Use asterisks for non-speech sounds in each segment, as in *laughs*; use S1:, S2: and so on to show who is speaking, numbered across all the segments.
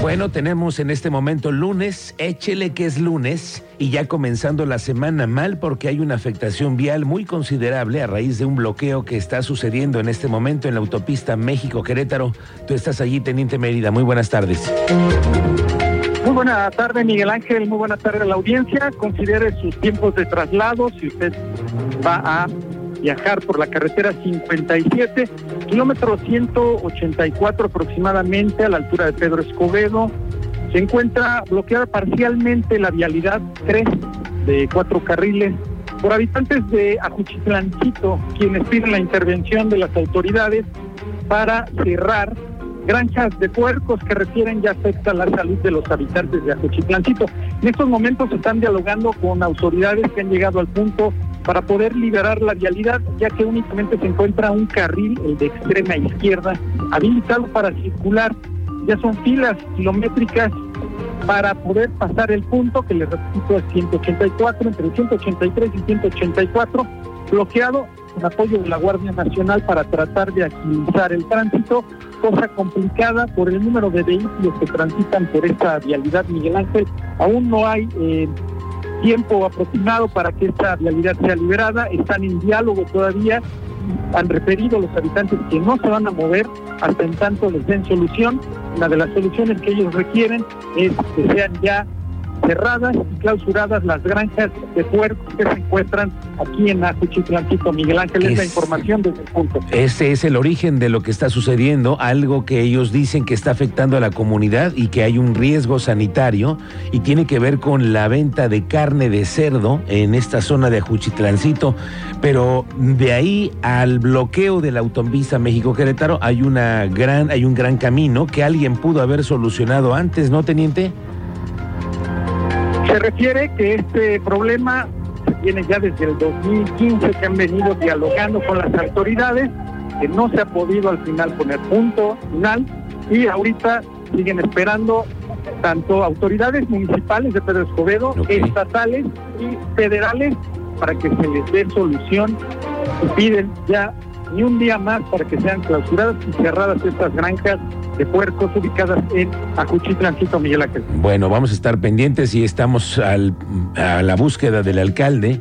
S1: Bueno, tenemos en este momento lunes, échele que es lunes y ya comenzando la semana mal porque hay una afectación vial muy considerable a raíz de un bloqueo que está sucediendo en este momento en la autopista México-Querétaro. Tú estás allí, Teniente Mérida. Muy buenas tardes.
S2: Muy buena tarde, Miguel Ángel. Muy buena tarde a la audiencia. Considere sus tiempos de traslado si usted va a viajar por la carretera 57, kilómetro 184 aproximadamente a la altura de Pedro Escobedo. Se encuentra bloqueada parcialmente la vialidad 3 de cuatro carriles por habitantes de Ajuchitlancito, quienes piden la intervención de las autoridades para cerrar granjas de puercos que refieren ya afecta la salud de los habitantes de Ajuchitlancito. En estos momentos se están dialogando con autoridades que han llegado al punto para poder liberar la vialidad, ya que únicamente se encuentra un carril, el de extrema izquierda, habilitado para circular. Ya son filas kilométricas para poder pasar el punto, que les repito es 184, entre 183 y 184, bloqueado con apoyo de la Guardia Nacional para tratar de agilizar el tránsito, cosa complicada por el número de vehículos que transitan por esta vialidad, Miguel Ángel. Aún no hay eh, tiempo aproximado para que esta vialidad sea liberada, están en diálogo todavía, han referido los habitantes que no se van a mover hasta en tanto les den solución. Una de las soluciones que ellos requieren es que sean ya cerradas y clausuradas las granjas de puercos que se encuentran aquí en Ajuchitlancito. Miguel Ángel, es la información desde el punto.
S1: Ese es el origen de lo que está sucediendo, algo que ellos dicen que está afectando a la comunidad y que hay un riesgo sanitario y tiene que ver con la venta de carne de cerdo en esta zona de Ajuchitlancito. Pero de ahí al bloqueo de la autopista México-Querétaro hay una gran, hay un gran camino que alguien pudo haber solucionado antes, ¿no, teniente?
S2: Se refiere que este problema se tiene ya desde el 2015 que han venido dialogando con las autoridades, que no se ha podido al final poner punto final y ahorita siguen esperando tanto autoridades municipales de Pedro Escobedo, estatales y federales para que se les dé solución. Y piden ya ni un día más para que sean clausuradas y cerradas estas granjas de puercos ubicadas en Ajuchitlancito, Miguel Ángel.
S1: Bueno, vamos a estar pendientes y estamos al, a la búsqueda del alcalde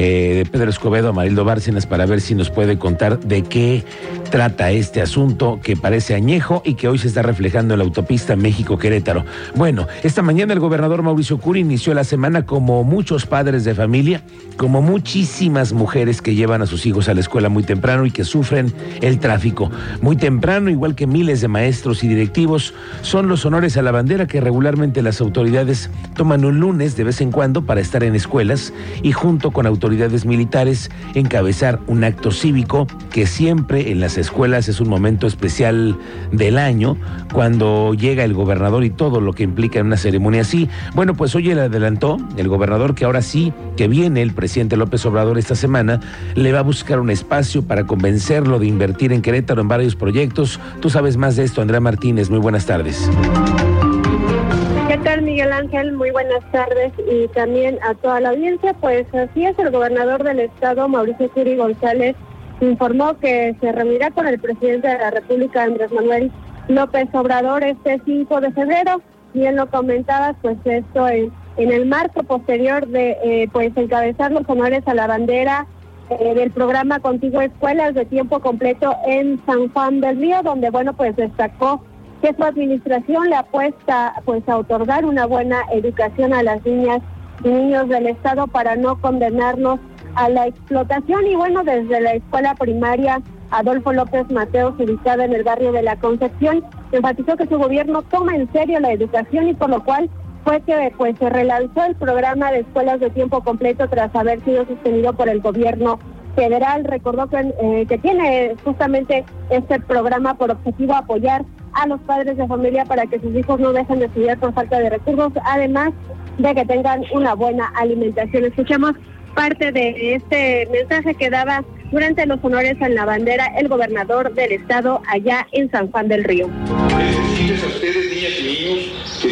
S1: eh, de Pedro Escobedo, Amarildo Bárcenas, para ver si nos puede contar de qué trata este asunto que parece añejo y que hoy se está reflejando en la autopista México-Querétaro. Bueno, esta mañana el gobernador Mauricio Curi inició la semana como muchos padres de familia, como muchísimas mujeres que llevan a sus hijos a la escuela muy temprano y que sufren el tráfico. Muy temprano, igual que miles de maestros y directivos, son los honores a la bandera que regularmente las autoridades toman un lunes de vez en cuando para estar en escuelas y junto con autoridades autoridades militares encabezar un acto cívico que siempre en las escuelas es un momento especial del año, cuando llega el gobernador y todo lo que implica en una ceremonia así. Bueno, pues hoy le adelantó el gobernador que ahora sí, que viene el presidente López Obrador esta semana, le va a buscar un espacio para convencerlo de invertir en Querétaro en varios proyectos. Tú sabes más de esto, Andrea Martínez. Muy buenas tardes.
S3: Miguel Ángel? Muy buenas tardes y también a toda la audiencia. Pues así es, el gobernador del estado, Mauricio Curi González, informó que se reunirá con el presidente de la República, Andrés Manuel López Obrador, este 5 de febrero. Bien lo comentabas, pues esto en, el marco posterior de eh, pues encabezar los honores a la bandera eh, del programa Contigo Escuelas de tiempo completo en San Juan del Río, donde bueno pues destacó que su administración le apuesta pues a otorgar una buena educación a las niñas y niños del Estado para no condenarnos a la explotación. Y bueno, desde la escuela primaria Adolfo López Mateos, ubicada en el barrio de la Concepción, enfatizó que su gobierno toma en serio la educación y por lo cual fue que pues se relanzó el programa de escuelas de tiempo completo tras haber sido sostenido por el gobierno federal. Recordó que, eh, que tiene justamente este programa por objetivo apoyar a los padres de familia para que sus hijos no dejen de estudiar por falta de recursos, además de que tengan una buena alimentación. Escuchemos parte de este mensaje que daba durante los honores en la bandera el gobernador del estado allá en San Juan del Río.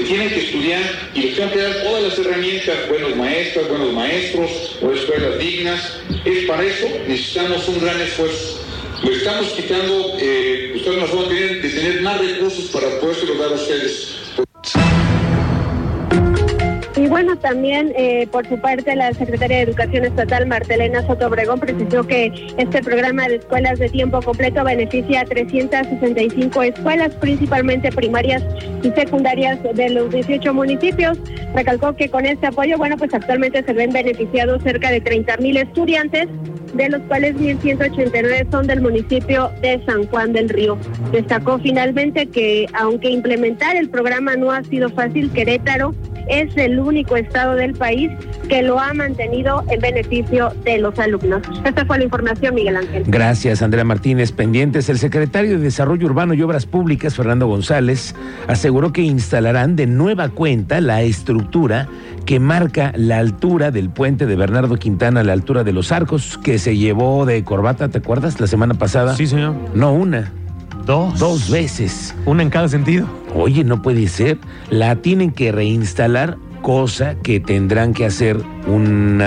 S4: Tienen que bien y les tengo que dar todas las herramientas, buenos maestras, buenos maestros, o escuelas dignas. Es para eso necesitamos un gran esfuerzo. Lo estamos quitando, eh, ustedes nos van a tener de tener más recursos para poder a ustedes.
S3: Bueno, también eh, por su parte la secretaria de Educación Estatal, Martelena Soto Obregón, precisó que este programa de escuelas de tiempo completo beneficia a 365 escuelas, principalmente primarias y secundarias de los 18 municipios. Recalcó que con este apoyo, bueno, pues actualmente se ven beneficiados cerca de 30 mil estudiantes de los cuales 1.189 son del municipio de San Juan del Río. Destacó finalmente que aunque implementar el programa no ha sido fácil, Querétaro es el único estado del país que lo ha mantenido en beneficio de los alumnos. *laughs* Esta fue la información, Miguel Ángel.
S1: Gracias, Andrea Martínez. Pendientes, el secretario de Desarrollo Urbano y Obras Públicas, Fernando González, aseguró que instalarán de nueva cuenta la estructura que marca la altura del puente de Bernardo Quintana, la altura de los arcos, que se llevó de corbata, ¿te acuerdas? La semana pasada.
S5: Sí, señor.
S1: No una.
S5: Dos.
S1: Dos veces.
S5: Una en cada sentido.
S1: Oye, no puede ser. La tienen que reinstalar, cosa que tendrán que hacer un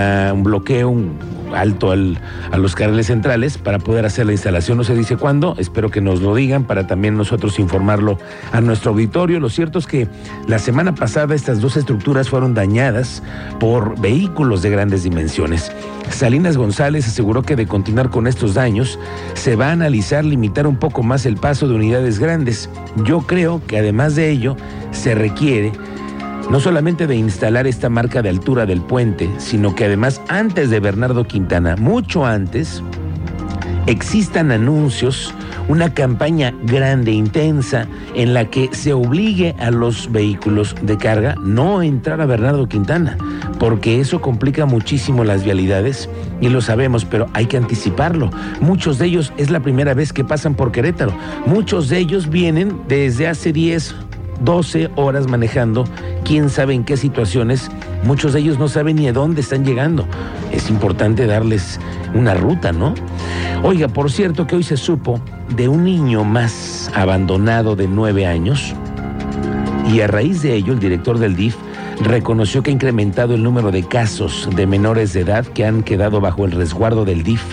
S1: bloqueo, un alto a los carriles centrales para poder hacer la instalación. No se dice cuándo, espero que nos lo digan para también nosotros informarlo a nuestro auditorio. Lo cierto es que la semana pasada estas dos estructuras fueron dañadas por vehículos de grandes dimensiones. Salinas González aseguró que de continuar con estos daños se va a analizar limitar un poco más el paso de unidades grandes. Yo creo que además de ello se requiere no solamente de instalar esta marca de altura del puente, sino que además antes de Bernardo Quintana, mucho antes, existan anuncios, una campaña grande, intensa, en la que se obligue a los vehículos de carga no entrar a Bernardo Quintana, porque eso complica muchísimo las vialidades y lo sabemos, pero hay que anticiparlo. Muchos de ellos es la primera vez que pasan por Querétaro, muchos de ellos vienen desde hace 10 12 horas manejando, quién sabe en qué situaciones, muchos de ellos no saben ni a dónde están llegando. Es importante darles una ruta, ¿no? Oiga, por cierto que hoy se supo de un niño más abandonado de nueve años y a raíz de ello el director del DIF reconoció que ha incrementado el número de casos de menores de edad que han quedado bajo el resguardo del DIF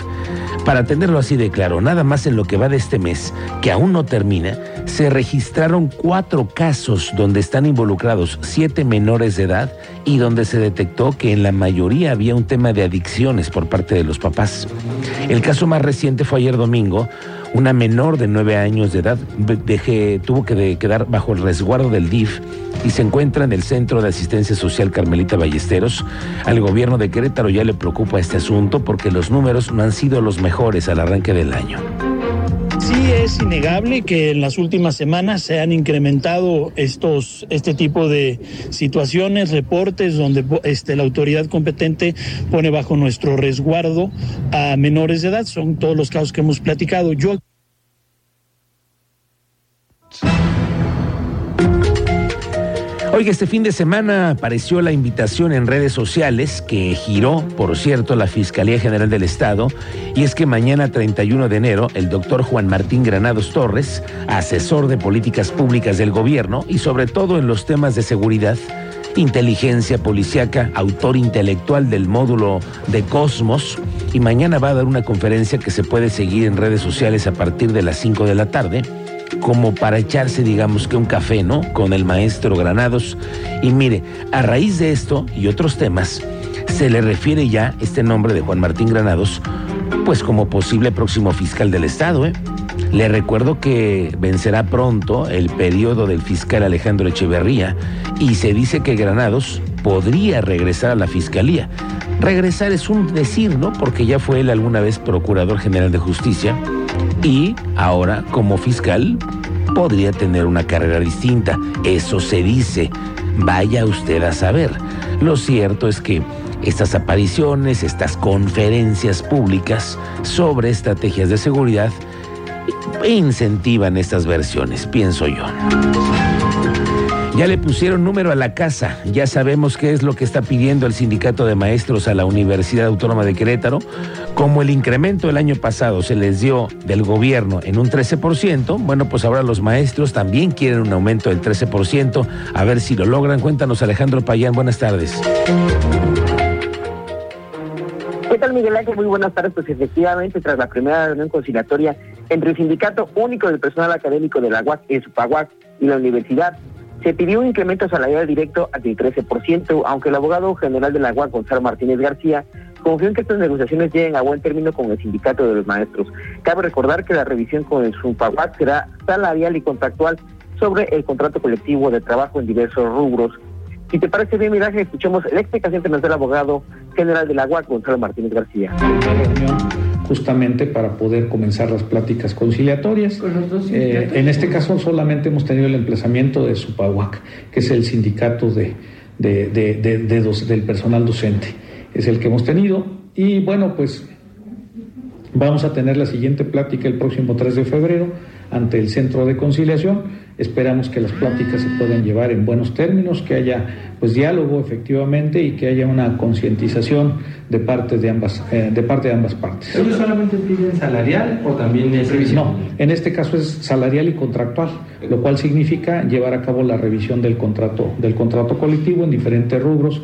S1: para tenerlo así de claro, nada más en lo que va de este mes, que aún no termina, se registraron cuatro casos donde están involucrados siete menores de edad y donde se detectó que en la mayoría había un tema de adicciones por parte de los papás. El caso más reciente fue ayer domingo, una menor de nueve años de edad tuvo que quedar bajo el resguardo del DIF y se encuentra en el Centro de Asistencia Social Carmelita Ballesteros. Al gobierno de Querétaro ya le preocupa este asunto porque los números no han sido los mejores al arranque del año.
S6: Es innegable que en las últimas semanas se han incrementado estos, este tipo de situaciones, reportes donde este, la autoridad competente pone bajo nuestro resguardo a menores de edad. Son todos los casos que hemos platicado. Yo
S1: Oiga, este fin de semana apareció la invitación en redes sociales que giró, por cierto, la Fiscalía General del Estado, y es que mañana 31 de enero el doctor Juan Martín Granados Torres, asesor de políticas públicas del gobierno y sobre todo en los temas de seguridad, inteligencia policiaca, autor intelectual del módulo de Cosmos, y mañana va a dar una conferencia que se puede seguir en redes sociales a partir de las 5 de la tarde como para echarse, digamos que un café, ¿no? Con el maestro Granados. Y mire, a raíz de esto y otros temas, se le refiere ya este nombre de Juan Martín Granados, pues como posible próximo fiscal del Estado, ¿eh? Le recuerdo que vencerá pronto el periodo del fiscal Alejandro Echeverría y se dice que Granados podría regresar a la fiscalía. Regresar es un decir, ¿no? Porque ya fue él alguna vez procurador general de justicia y ahora como fiscal podría tener una carrera distinta. Eso se dice. Vaya usted a saber. Lo cierto es que estas apariciones, estas conferencias públicas sobre estrategias de seguridad incentivan estas versiones, pienso yo. Ya le pusieron número a la casa, ya sabemos qué es lo que está pidiendo el sindicato de maestros a la Universidad Autónoma de Querétaro. Como el incremento el año pasado se les dio del gobierno en un 13%, bueno, pues ahora los maestros también quieren un aumento del 13%, a ver si lo logran. Cuéntanos Alejandro Payán, buenas tardes.
S5: ¿Qué tal Miguel Ángel? Muy buenas tardes. Pues efectivamente, tras la primera reunión conciliatoria entre el Sindicato Único del Personal Académico de la UAC, ESUPAUAC, y la Universidad, se pidió un incremento salarial directo al 13%, aunque el abogado general de la UAC, Gonzalo Martínez García, confió en que estas negociaciones lleguen a buen término con el sindicato de los maestros. Cabe recordar que la revisión con el SUPAUAC será salarial y contractual sobre el contrato colectivo de trabajo en diversos rubros. Si te parece bien, Miraje, escuchemos la explicación que nos da el abogado general de la UAC, Gonzalo Martínez García
S7: justamente para poder comenzar las pláticas conciliatorias. Eh, en este caso solamente hemos tenido el emplazamiento de SUPAUAC, que es el sindicato de, del personal docente. Es el que hemos tenido. Y bueno, pues vamos a tener la siguiente plática el próximo 3 de febrero ante el Centro de Conciliación Esperamos que las pláticas se puedan llevar en buenos términos, que haya pues diálogo efectivamente y que haya una concientización de parte de ambas eh, de parte de ambas partes.
S8: ¿Ellos solamente piden salarial o también es revisión?
S7: No, en este caso es salarial y contractual, lo cual significa llevar a cabo la revisión del contrato del contrato colectivo en diferentes rubros.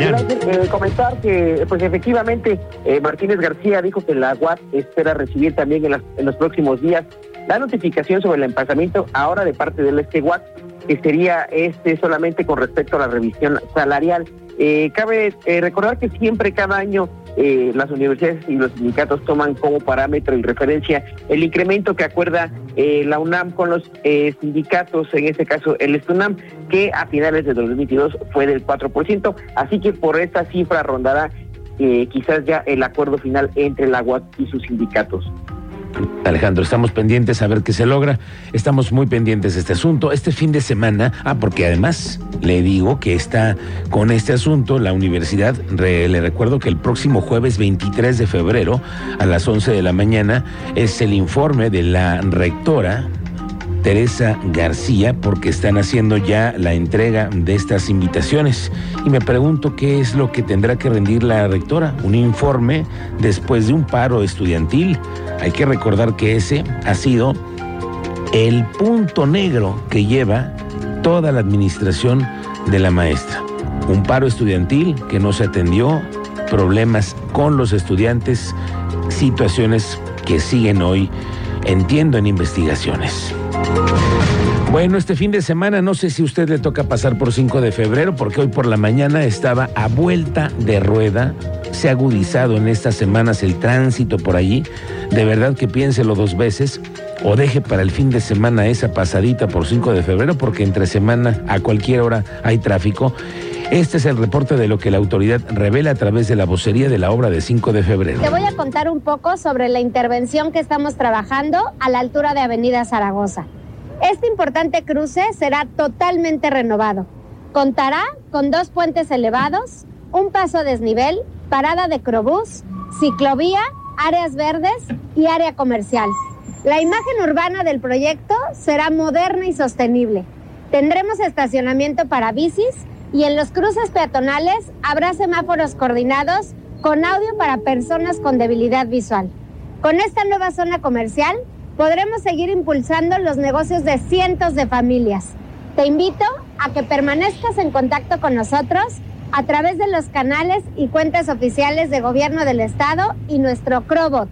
S5: Eh, comentar que, pues efectivamente, eh, Martínez García dijo que la UAP espera recibir también en, los próximos días la notificación sobre el emplazamiento ahora de parte del este UAP, que sería este solamente con respecto a la revisión salarial. Eh, cabe recordar que siempre cada año eh, las universidades y los sindicatos toman como parámetro y referencia el incremento que acuerda eh, la UNAM con los eh, sindicatos, en este caso el ESTUNAM, que a finales de 2022 fue del 4%, así que por esta cifra rondará quizás ya el acuerdo final entre la UAC y sus sindicatos.
S1: Alejandro, estamos pendientes a ver qué se logra. Estamos muy pendientes de este asunto. Este fin de semana, ah, porque además le digo que está con este asunto la universidad. le recuerdo que el próximo jueves 23 de febrero a las 11 de la mañana es el informe de la rectora Teresa García porque están haciendo ya la entrega de estas invitaciones. Y me pregunto qué es lo que tendrá que rendir la rectora. Un informe después de un paro estudiantil. Hay que recordar que ese ha sido el punto negro que lleva toda la administración de la maestra. Un paro estudiantil que no se atendió, problemas con los estudiantes, situaciones que siguen hoy, entiendo, en investigaciones. Bueno, este fin de semana no sé si usted le toca pasar por 5 de febrero porque hoy por la mañana estaba a vuelta de rueda. Se ha agudizado en estas semanas el tránsito por allí. De verdad que piénselo dos veces o deje para el fin de semana esa pasadita por 5 de febrero porque entre semana a cualquier hora hay tráfico. Este es el reporte de lo que la autoridad revela a través de la vocería de la obra de 5 de febrero.
S3: Te voy a contar un poco sobre la intervención que estamos trabajando a la altura de Avenida Zaragoza. Este importante cruce será totalmente renovado. Contará con dos puentes elevados, un paso desnivel, parada de crobús, ciclovía, áreas verdes y área comercial. La imagen urbana del proyecto será moderna y sostenible. Tendremos estacionamiento para bicis y en los cruces peatonales habrá semáforos coordinados con audio para personas con debilidad visual. Con esta nueva zona comercial podremos seguir impulsando los negocios de cientos de familias. Te invito a que permanezcas en contacto con nosotros a través de los canales y cuentas oficiales de Gobierno del Estado y nuestro Crobot.